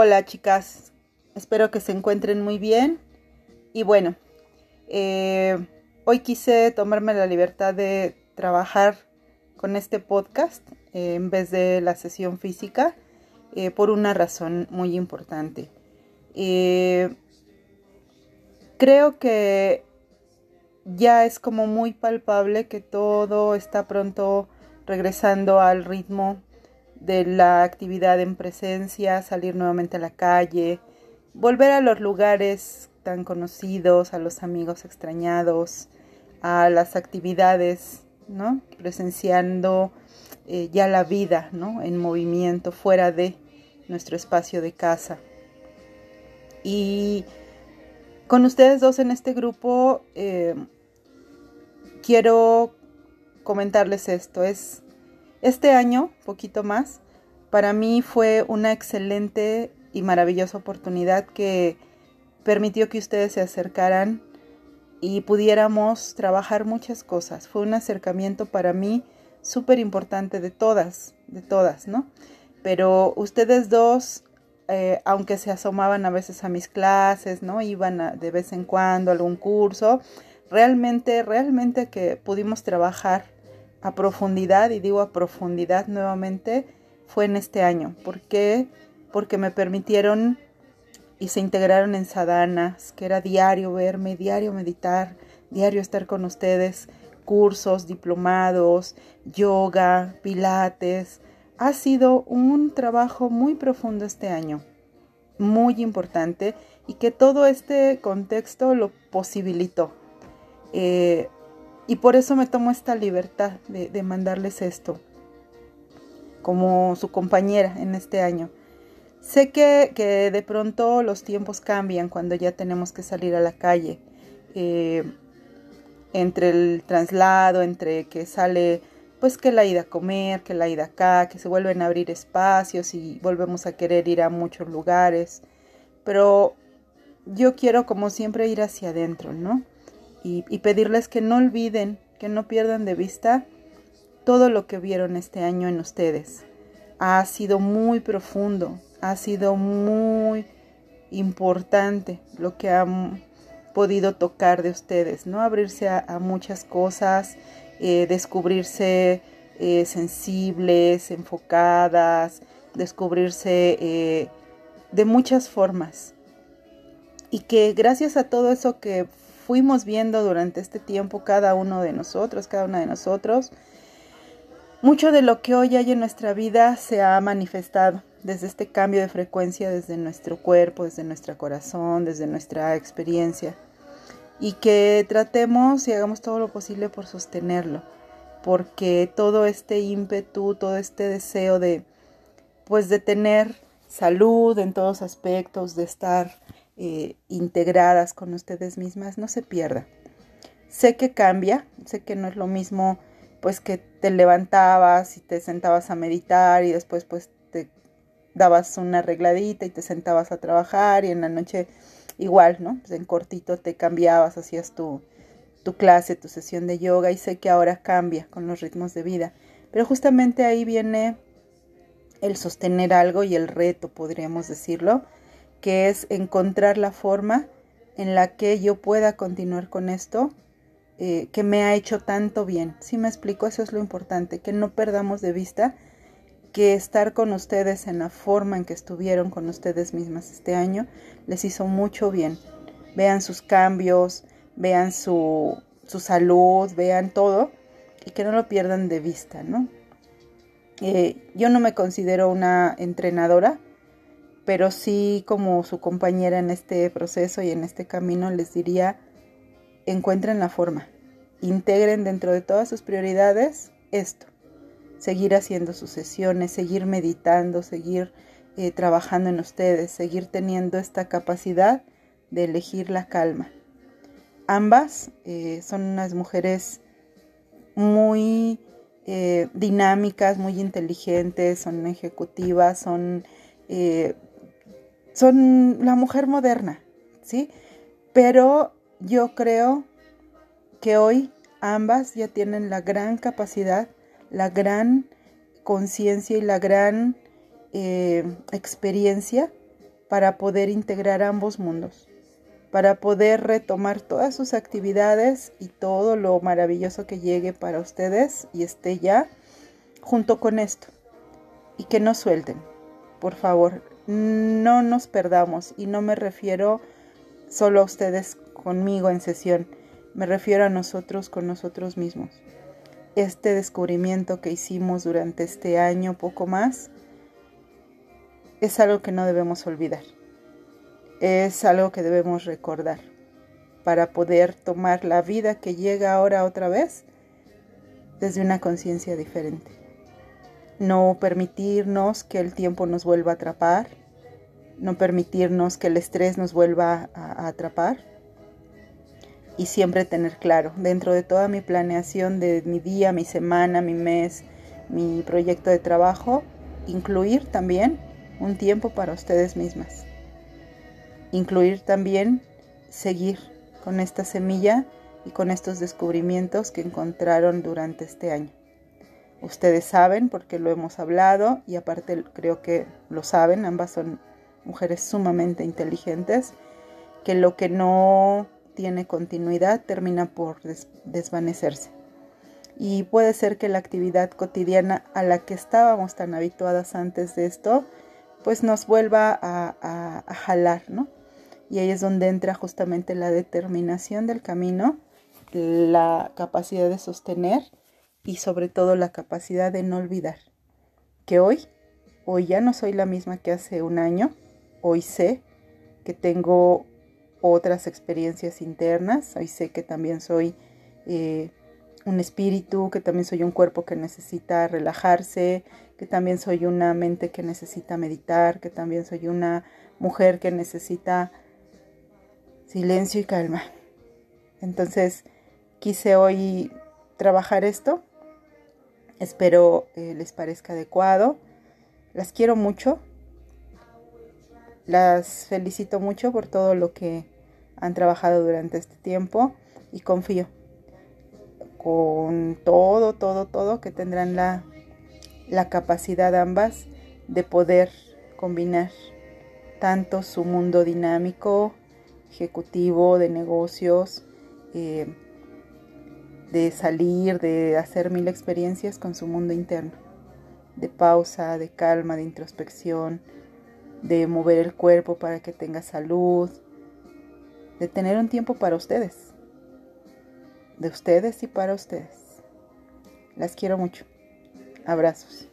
Hola chicas, espero que se encuentren muy bien. Y bueno, eh, hoy quise tomarme la libertad de trabajar con este podcast eh, en vez de la sesión física eh, por una razón muy importante. creo que ya es como muy palpable que todo está pronto regresando al ritmo de la actividad en presencia, salir nuevamente a la calle, volver a los lugares tan conocidos, a los amigos extrañados, a las actividades, ¿no? Presenciando eh, ya la vida, ¿no? En movimiento fuera de nuestro espacio de casa. Y con ustedes dos en este grupo eh, quiero comentarles esto. Es este año, poquito más, para mí fue una excelente y maravillosa oportunidad que permitió que ustedes se acercaran y pudiéramos trabajar muchas cosas. Fue un acercamiento para mí súper importante de todas, de todas, ¿no? Pero ustedes dos, eh, aunque se asomaban a veces a mis clases, ¿no? Iban de vez en cuando a algún curso, realmente, realmente que pudimos trabajar a profundidad, y digo a profundidad nuevamente, fue en este año. ¿Por qué? Porque me permitieron y se integraron en sadanas, que era diario verme, diario meditar, diario estar con ustedes, cursos, diplomados, yoga, pilates. Ha sido un trabajo muy profundo este año, muy importante, y que todo este contexto lo posibilitó. Eh, y por eso me tomo esta libertad de, mandarles esto como su compañera en este año. Sé que, que, de pronto los tiempos cambian cuando ya tenemos que salir a la calle. Eh, entre el traslado, entre que sale, pues que la ida a comer, que la ida acá, que se vuelven a abrir espacios y volvemos a querer ir a muchos lugares. Pero yo quiero como siempre ir hacia adentro, ¿no? Y, pedirles que no olviden, que no pierdan de vista todo lo que vieron este año en ustedes. Ha sido muy profundo, ha sido muy importante lo que han podido tocar de ustedes, ¿no? Abrirse a, muchas cosas, eh, descubrirse eh, sensibles, enfocadas, descubrirse eh, de muchas formas. Y que gracias a todo eso que fuimos viendo durante este tiempo cada uno de nosotros, cada una de nosotros, mucho de lo que hoy hay en nuestra vida se ha manifestado desde este cambio de frecuencia, desde nuestro cuerpo, desde nuestro corazón, desde nuestra experiencia. Y que tratemos y hagamos todo lo posible por sostenerlo, porque todo este ímpetu, todo este deseo de, pues, de tener salud en todos aspectos, de estar eh, integradas con ustedes mismas, no se pierda. Sé que cambia, sé que no es lo mismo pues que te levantabas y te sentabas a meditar y después pues te dabas una arregladita y te sentabas a trabajar y en la noche igual, ¿no? Pues en cortito te cambiabas, hacías tu, tu clase, tu sesión de yoga y sé que ahora cambia con los ritmos de vida. Pero justamente ahí viene el sostener algo y el reto, podríamos decirlo, que es encontrar la forma en la que yo pueda continuar con esto eh, que me ha hecho tanto bien. Si me explico, eso es lo importante, que no perdamos de vista que estar con ustedes en la forma en que estuvieron con ustedes mismas este año les hizo mucho bien. Vean sus cambios, vean su, su salud, vean todo y que no lo pierdan de vista, ¿no? Eh, yo no me considero una entrenadora, pero sí como su compañera en este proceso y en este camino les diría, encuentren la forma, integren dentro de todas sus prioridades esto, seguir haciendo sus sesiones, seguir meditando, seguir eh, trabajando en ustedes, seguir teniendo esta capacidad de elegir la calma. Ambas eh, son unas mujeres muy eh, dinámicas, muy inteligentes, son ejecutivas, son son la mujer moderna, ¿sí? Pero yo creo que hoy ambas ya tienen la gran capacidad, la gran conciencia y la gran eh, experiencia para poder integrar ambos mundos, para poder retomar todas sus actividades y todo lo maravilloso que llegue para ustedes y esté ya junto con esto. Y que no suelten, por favor, no nos perdamos y no me refiero solo a ustedes conmigo en sesión, me refiero a nosotros con nosotros mismos. Este descubrimiento que hicimos durante este año, poco más, es algo que no debemos olvidar. Es algo que debemos recordar para poder tomar la vida que llega ahora otra vez desde una conciencia diferente. No permitirnos que el tiempo nos vuelva a atrapar, no permitirnos que el estrés nos vuelva a, atrapar y siempre tener claro dentro de toda mi planeación de mi día, mi semana, mi mes, mi proyecto de trabajo, incluir también un tiempo para ustedes mismas. Incluir también seguir con esta semilla y con estos descubrimientos que encontraron durante este año. Ustedes saben porque lo hemos hablado y aparte creo que lo saben, ambas son mujeres sumamente inteligentes, que lo que no tiene continuidad termina por desvanecerse. Y puede ser que la actividad cotidiana a la que estábamos tan habituadas antes de esto, pues nos vuelva a, jalar, ¿no? Y ahí es donde entra justamente la determinación del camino, la capacidad de sostener y sobre todo la capacidad de no olvidar que hoy, hoy ya no soy la misma que hace un año, hoy sé que tengo otras experiencias internas, hoy sé que también soy eh, un espíritu, que también soy un cuerpo que necesita relajarse, que también soy una mente que necesita meditar, que también soy una mujer que necesita silencio y calma. Entonces quise hoy trabajar esto. Espero eh, les parezca adecuado. Las quiero mucho. Las felicito mucho por todo lo que han trabajado durante este tiempo y confío con todo, todo, todo que tendrán la, la capacidad ambas de poder combinar tanto su mundo dinámico, ejecutivo, de negocios, eh, de salir, de hacer mil experiencias con su mundo interno, de pausa, de calma, de introspección, de mover el cuerpo para que tenga salud, de tener un tiempo para ustedes, de ustedes y para ustedes. Las quiero mucho. Abrazos.